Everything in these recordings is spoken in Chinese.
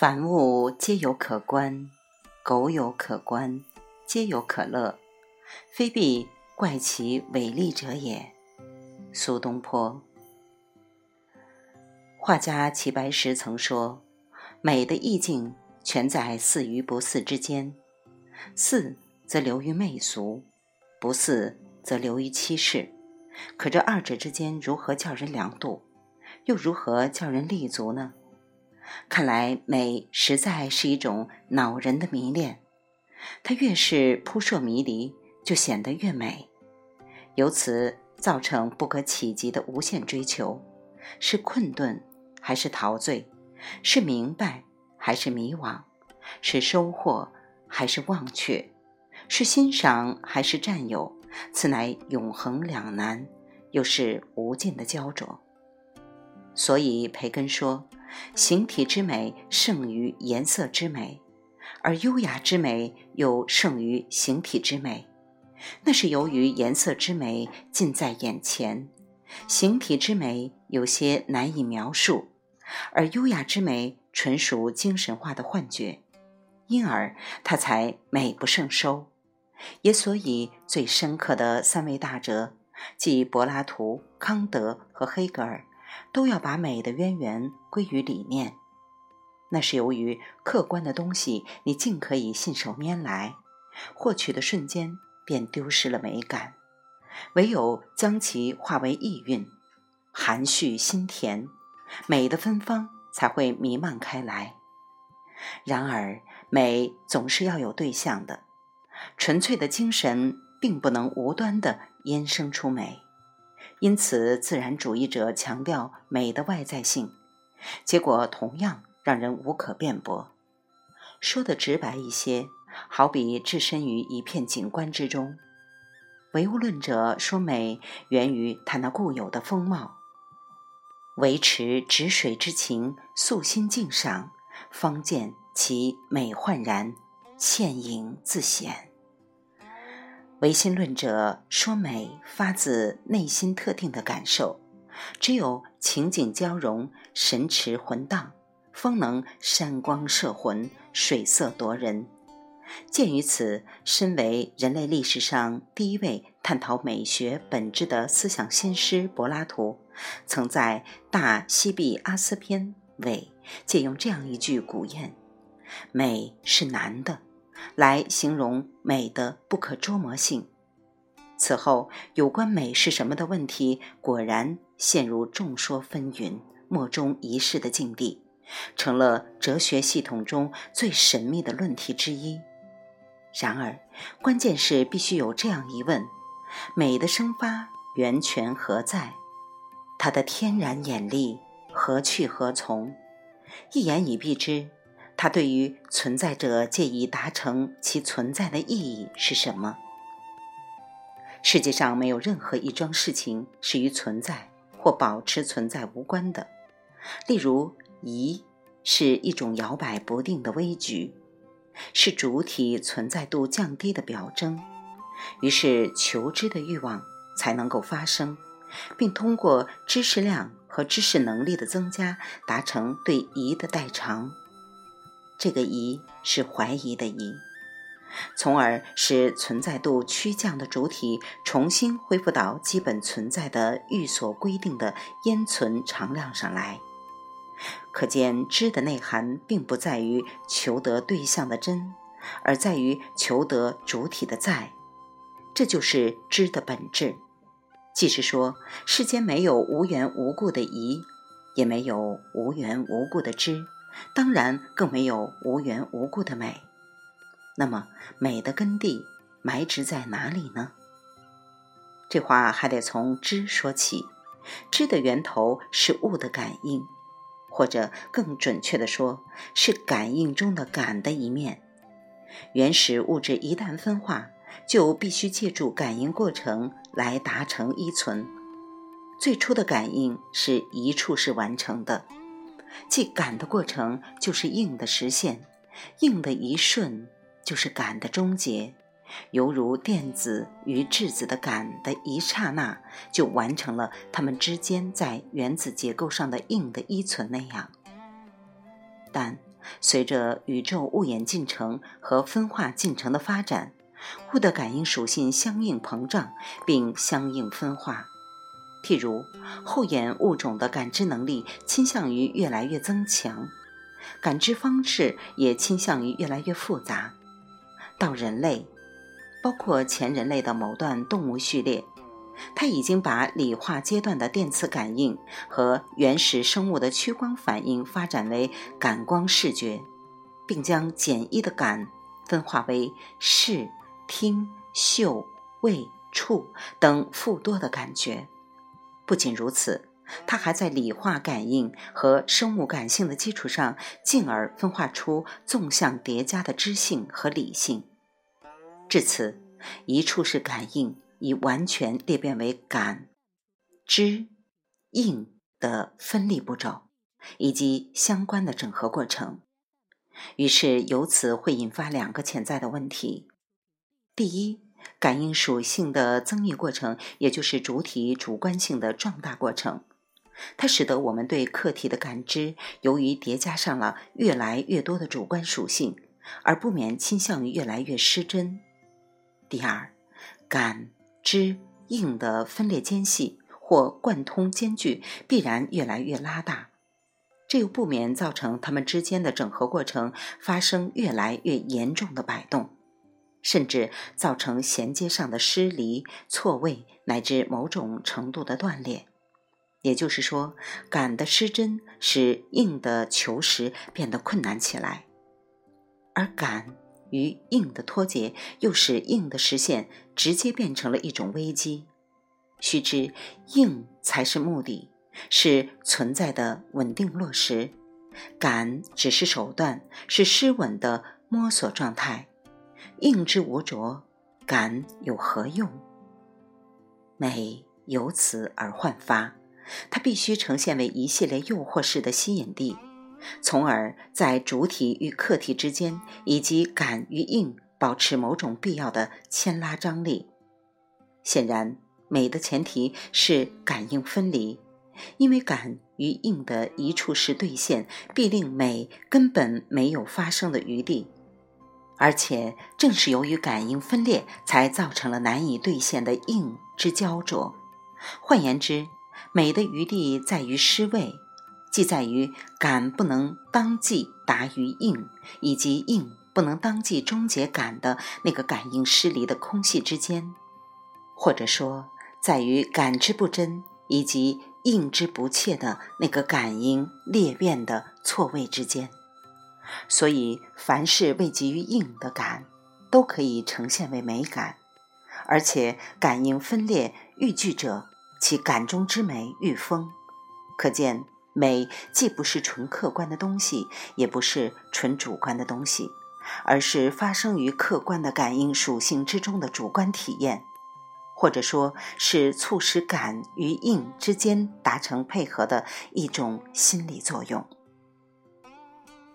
凡物皆有可观，苟有可观，皆有可乐，非必怪其伟丽者也。苏东坡。画家齐白石曾说：“美的意境全在似与不似之间，似则流于媚俗，不似则流于欺世。可这二者之间如何叫人量度？又如何叫人立足呢？”看来美实在是一种恼人的迷恋，它越是扑朔迷离，就显得越美，由此造成不可企及的无限追求。是困顿还是陶醉？是明白还是迷惘？是收获还是忘却？是欣赏还是占有？此乃永恒两难，又是无尽的焦灼。所以培根说。形体之美胜于颜色之美，而优雅之美又胜于形体之美。那是由于颜色之美近在眼前，形体之美有些难以描述，而优雅之美纯属精神化的幻觉，因而它才美不胜收。也所以最深刻的三位大哲，即柏拉图、康德和黑格尔。都要把美的渊源归于理念，那是由于客观的东西你尽可以信手拈来，获取的瞬间便丢失了美感，唯有将其化为意蕴，含蓄心甜，美的芬芳才会弥漫开来。然而，美总是要有对象的，纯粹的精神并不能无端的衍生出美。因此，自然主义者强调美的外在性，结果同样让人无可辩驳。说的直白一些，好比置身于一片景观之中，唯物论者说美源于它那固有的风貌，维持止水之情，素心静赏，方见其美焕然，倩影自显。唯心论者说美发自内心特定的感受，只有情景交融、神驰魂荡，方能山光摄魂、水色夺人。鉴于此，身为人类历史上第一位探讨美学本质的思想先师柏拉图，曾在《大西庇阿斯篇》尾借用这样一句古谚：“美是难的。”来形容美的不可捉摸性。此后，有关美是什么的问题，果然陷入众说纷纭、莫衷一是的境地，成了哲学系统中最神秘的论题之一。然而，关键是必须有这样一问：美的生发源泉何在？它的天然眼力何去何从？一言以蔽之。它对于存在者借以达成其存在的意义是什么？世界上没有任何一桩事情是与存在或保持存在无关的。例如，疑是一种摇摆不定的危局，是主体存在度降低的表征。于是，求知的欲望才能够发生，并通过知识量和知识能力的增加，达成对疑的代偿。这个疑是怀疑的疑，从而使存在度趋降的主体重新恢复到基本存在的欲所规定的烟存常量上来。可见知的内涵并不在于求得对象的真，而在于求得主体的在。这就是知的本质。即是说，世间没有无缘无故的疑，也没有无缘无故的知。当然，更没有无缘无故的美。那么，美的根蒂埋植在哪里呢？这话还得从知说起。知的源头是物的感应，或者更准确的说，是感应中的感的一面。原始物质一旦分化，就必须借助感应过程来达成依存。最初的感应是一处是完成的。即感的过程就是应的实现，应的一瞬就是感的终结，犹如电子与质子的感的一刹那就完成了它们之间在原子结构上的应的依存那样。但随着宇宙物演进程和分化进程的发展，物的感应属性相应膨胀并相应分化。譬如，后眼物种的感知能力倾向于越来越增强，感知方式也倾向于越来越复杂。到人类，包括前人类的某段动物序列。他已经把理化阶段的电磁感应和原始生物的趋光反应发展为感光视觉，并将简易的感分化为视、听、嗅、味、触等复多的感觉。不仅如此，它还在理化感应和生物感性的基础上，进而分化出纵向叠加的知性和理性。至此，一处是感应。已完全裂变为感、知、应的分立步骤，以及相关的整合过程。于是，由此会引发两个潜在的问题：第一，感应属性的增益过程，也就是主体主观性的壮大过程，它使得我们对客体的感知，由于叠加上了越来越多的主观属性，而不免倾向于越来越失真。第二，感。知应的分裂间隙或贯通间距必然越来越拉大，这又不免造成它们之间的整合过程发生越来越严重的摆动，甚至造成衔接上的失离、错位乃至某种程度的断裂。也就是说，感的失真使应的求实变得困难起来，而感。与硬的脱节，又使硬的实现直接变成了一种危机。须知，硬才是目的，是存在的稳定落实；感只是手段，是失稳的摸索状态。硬之无着，感有何用？美由此而焕发，它必须呈现为一系列诱惑式的吸引力。从而在主体与客体之间，以及感与应保持某种必要的牵拉张力。显然，美的前提是感应分离，因为感与应的一处是兑现，必令美根本没有发生的余地。而且，正是由于感应分裂，才造成了难以兑现的应之焦灼。换言之，美的余地在于失位。即在于感不能当即达于应，以及应不能当即终结感的那个感应失离的空隙之间，或者说，在于感之不真以及应之不切的那个感应裂变的错位之间。所以，凡是未及于应的感，都可以呈现为美感，而且感应分裂愈具者，其感中之美愈丰。可见。美既不是纯客观的东西，也不是纯主观的东西，而是发生于客观的感应属性之中的主观体验，或者说是促使感与应之间达成配合的一种心理作用。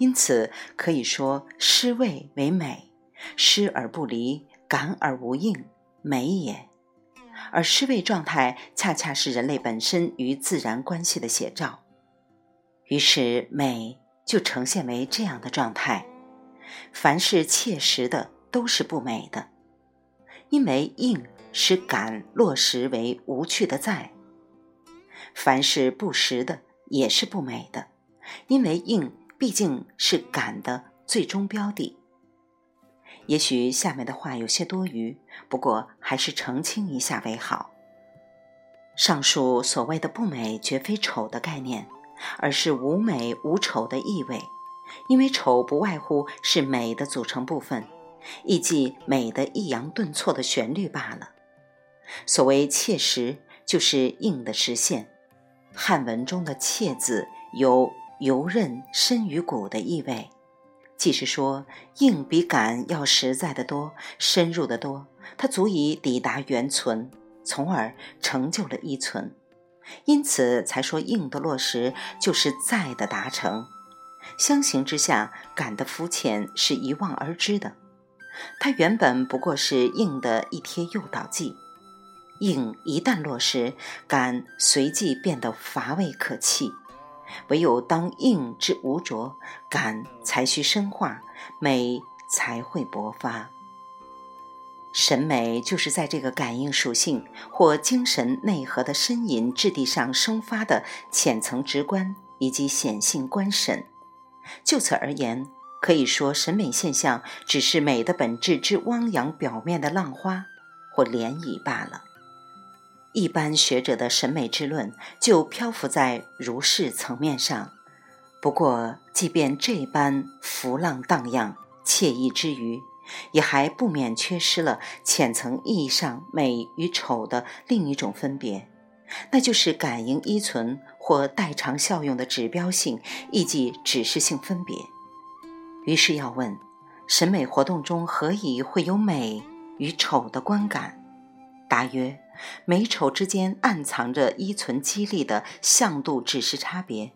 因此，可以说失位为美，失而不离，感而无应，美也。而失位状态，恰恰是人类本身与自然关系的写照。于是美就呈现为这样的状态：凡是切实的都是不美的，因为应使感落实为无趣的在；凡是不实的也是不美的，因为应毕竟是感的最终标的。也许下面的话有些多余，不过还是澄清一下为好。上述所谓的不美，绝非丑的概念。而是无美无丑的意味，因为丑不外乎是美的组成部分，亦即美的抑扬顿挫的旋律罢了。所谓切实，就是硬的实现。汉文中的“切”字有游刃深于骨的意味，即是说硬比感要实在的多，深入的多，它足以抵达原存，从而成就了依存。因此才说硬的落实就是在的达成，相形之下，感的肤浅是一望而知的。它原本不过是硬的一贴诱导剂，硬一旦落实，感随即变得乏味可弃。唯有当应之无着，感才需深化，美才会勃发。审美就是在这个感应属性或精神内核的呻吟质地上生发的浅层直观以及显性观审。就此而言，可以说审美现象只是美的本质之汪洋表面的浪花或涟漪罢了。一般学者的审美之论就漂浮在如是层面上。不过，即便这般浮浪荡漾、惬意之余，也还不免缺失了浅层意义上美与丑的另一种分别，那就是感应依存或代偿效用的指标性，亦即指示性分别。于是要问：审美活动中何以会有美与丑的观感？答曰：美丑之间暗藏着依存激励的向度指示差别，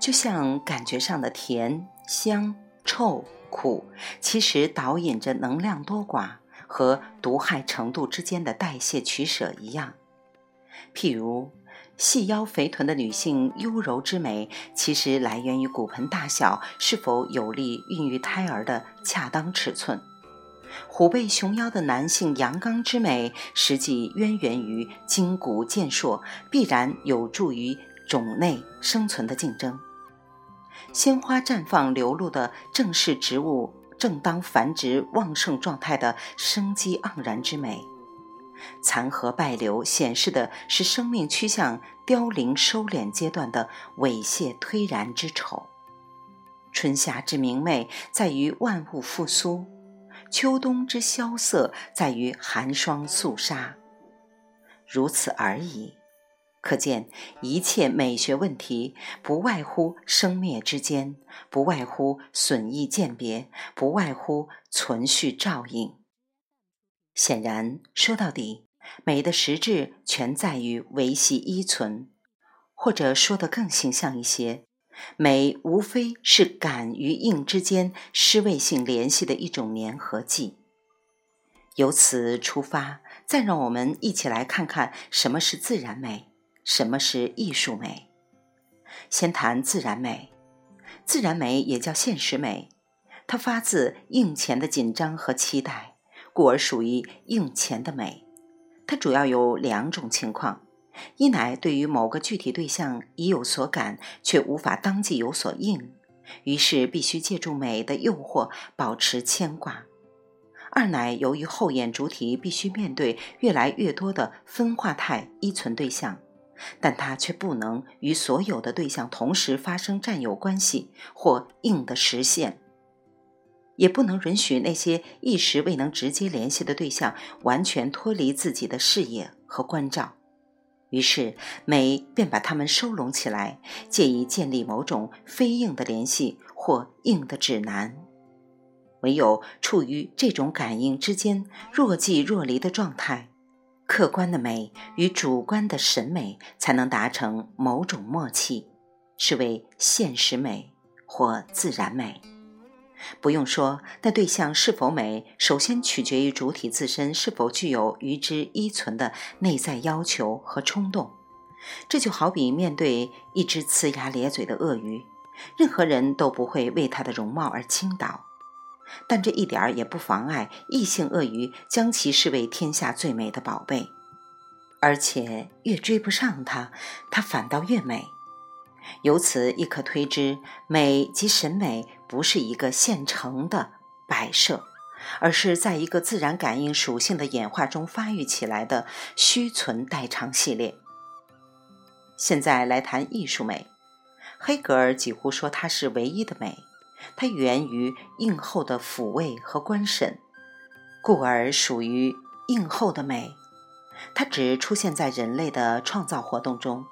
就像感觉上的甜、香、臭。苦其实导引着能量多寡和毒害程度之间的代谢取舍一样。譬如，细腰肥臀的女性优柔之美，其实来源于骨盆大小是否有利孕育胎儿的恰当尺寸；虎背熊腰的男性阳刚之美，实际渊源于筋骨健硕，必然有助于种内生存的竞争。鲜花绽放流露的正是植物正当繁殖旺盛状态的生机盎然之美，残荷败柳显示的是生命趋向凋零收敛阶段的猥亵颓然之丑。春夏之明媚在于万物复苏，秋冬之萧瑟在于寒霜肃杀，如此而已。可见，一切美学问题不外乎生灭之间，不外乎损益鉴别，不外乎存续照应。显然，说到底，美的实质全在于维系依存，或者说得更形象一些，美无非是感与应之间失位性联系的一种粘合剂。由此出发，再让我们一起来看看什么是自然美。什么是艺术美？先谈自然美。自然美也叫现实美，它发自应前的紧张和期待，故而属于应前的美。它主要有两种情况：一乃对于某个具体对象已有所感，却无法当即有所应，于是必须借助美的诱惑保持牵挂；二乃由于后眼主体必须面对越来越多的分化态依存对象。但它却不能与所有的对象同时发生占有关系或应的实现，也不能允许那些一时未能直接联系的对象完全脱离自己的视野和关照。于是，美便把它们收拢起来，借以建立某种非硬的联系或硬的指南。唯有处于这种感应之间若即若离的状态。客观的美与主观的审美才能达成某种默契，是为现实美或自然美。不用说，那对象是否美，首先取决于主体自身是否具有与之依存的内在要求和冲动。这就好比面对一只呲牙咧嘴的鳄鱼，任何人都不会为它的容貌而倾倒。但这一点儿也不妨碍异性鳄鱼将其视为天下最美的宝贝，而且越追不上它，它反倒越美。由此亦可推知，美及审美不是一个现成的摆设，而是在一个自然感应属性的演化中发育起来的虚存代偿系列。现在来谈艺术美，黑格尔几乎说它是唯一的美。它源于映后的抚慰和观审，故而属于映后的美。它只出现在人类的创造活动中，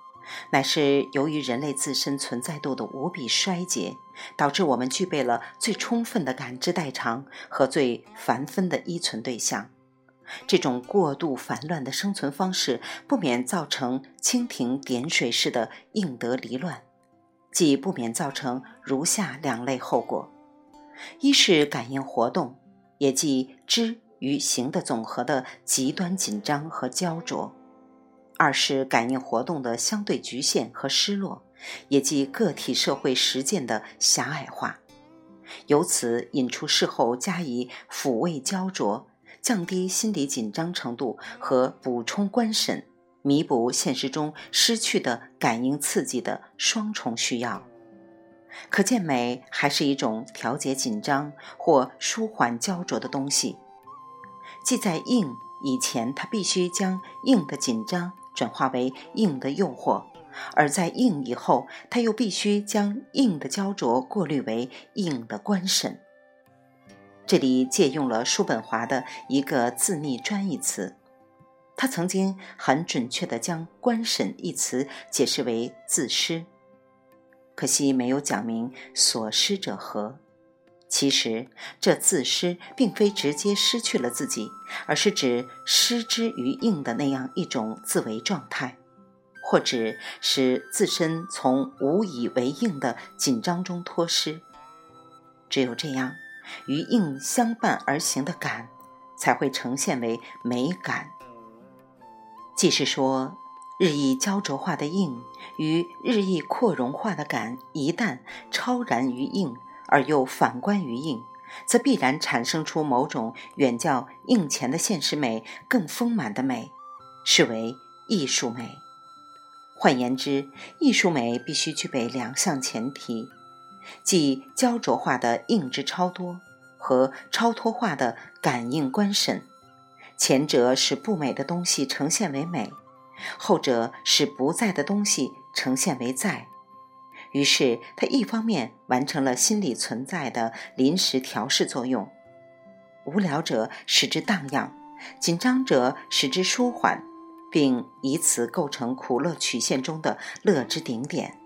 乃是由于人类自身存在度的无比衰竭，导致我们具备了最充分的感知代偿和最繁分的依存对象。这种过度繁乱的生存方式，不免造成蜻蜓点水式的应得离乱。即不免造成如下两类后果：一是感应活动，也即知与行的总和的极端紧张和焦灼；二是感应活动的相对局限和失落，也即个体社会实践的狭隘化，由此引出事后加以抚慰焦灼、降低心理紧张程度和补充观审、弥补现实中失去的感应刺激的双重需要。可见，美还是一种调节紧张或舒缓焦灼的东西。即在硬以前，它必须将硬的紧张转化为硬的诱惑。而在应以后，他又必须将应的焦灼过滤为应的观审。这里借用了叔本华的一个自逆专义词，他曾经很准确地将“观审”一词解释为自失，可惜没有讲明所失者何。其实，这自失并非直接失去了自己，而是指失之于应的那样一种自为状态。或指使自身从无以为应的紧张中脱失，只有这样，与应相伴而行的感，才会呈现为美感。即是说，日益焦灼化的应与日益扩容化的感，一旦超然于应，而又反观于应，则必然产生出某种远较应前的现实美更丰满的美，是为艺术美。换言之，艺术美必须具备两项前提，即焦灼化的应之超多和超脱化的感应观审。前者使不美的东西呈现为美，后者使不在的东西呈现为在。于是，它一方面完成了心理存在的临时调试作用，无聊者使之荡漾，紧张者使之舒缓。并以此构成苦乐曲线中的乐之顶点。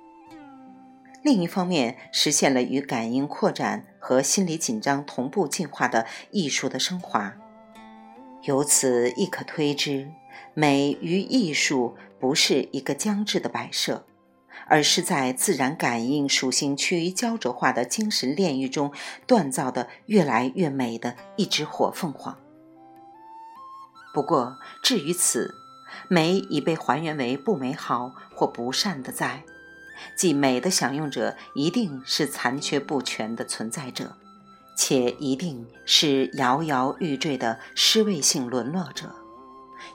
另一方面，实现了与感应扩展和心理紧张同步进化的艺术的升华。由此亦可推知，美与艺术不是一个僵滞的摆设，而是在自然感应属性趋于焦灼化的精神炼狱中锻造的越来越美的一只火凤凰。不过，至于此。美已被还原为不美好或不善的在，即美的享用者一定是残缺不全的存在者，且一定是摇摇欲坠的失位性沦落者。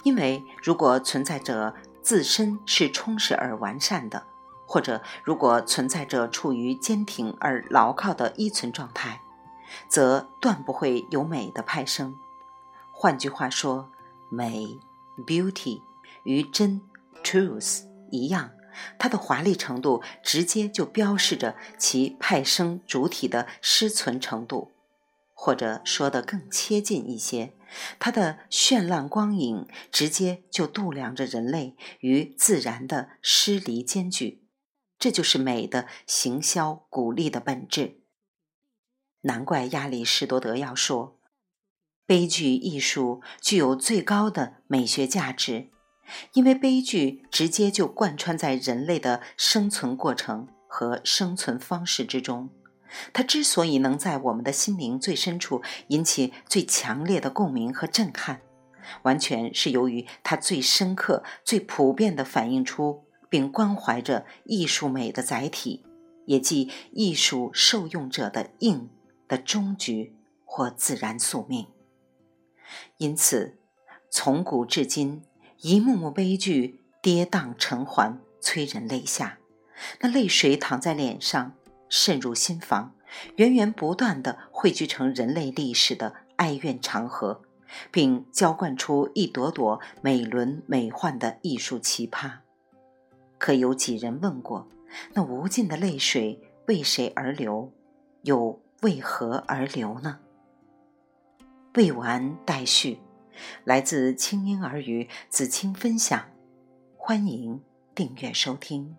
因为如果存在者自身是充实而完善的，或者如果存在者处于坚挺而牢靠的依存状态，则断不会有美的派生。换句话说，美。Beauty 与真 Truth 一样，它的华丽程度直接就标示着其派生主体的失存程度，或者说得更切近一些，它的绚烂光影直接就度量着人类与自然的失离间距。这就是美的行销鼓励的本质。难怪亚里士多德要说。悲剧艺术具有最高的美学价值，因为悲剧直接就贯穿在人类的生存过程和生存方式之中。它之所以能在我们的心灵最深处引起最强烈的共鸣和震撼，完全是由于它最深刻、最普遍地反映出并关怀着艺术美的载体，也即艺术受用者的应的终局或自然宿命。因此，从古至今，一幕幕悲剧跌宕成环，催人泪下。那泪水淌在脸上，渗入心房，源源不断地汇聚成人类历史的哀怨长河，并浇灌出一朵朵美轮美奂的艺术奇葩。可有几人问过，那无尽的泪水为谁而流，又为何而流呢？未完待续，来自清音儿语子清分享，欢迎订阅收听。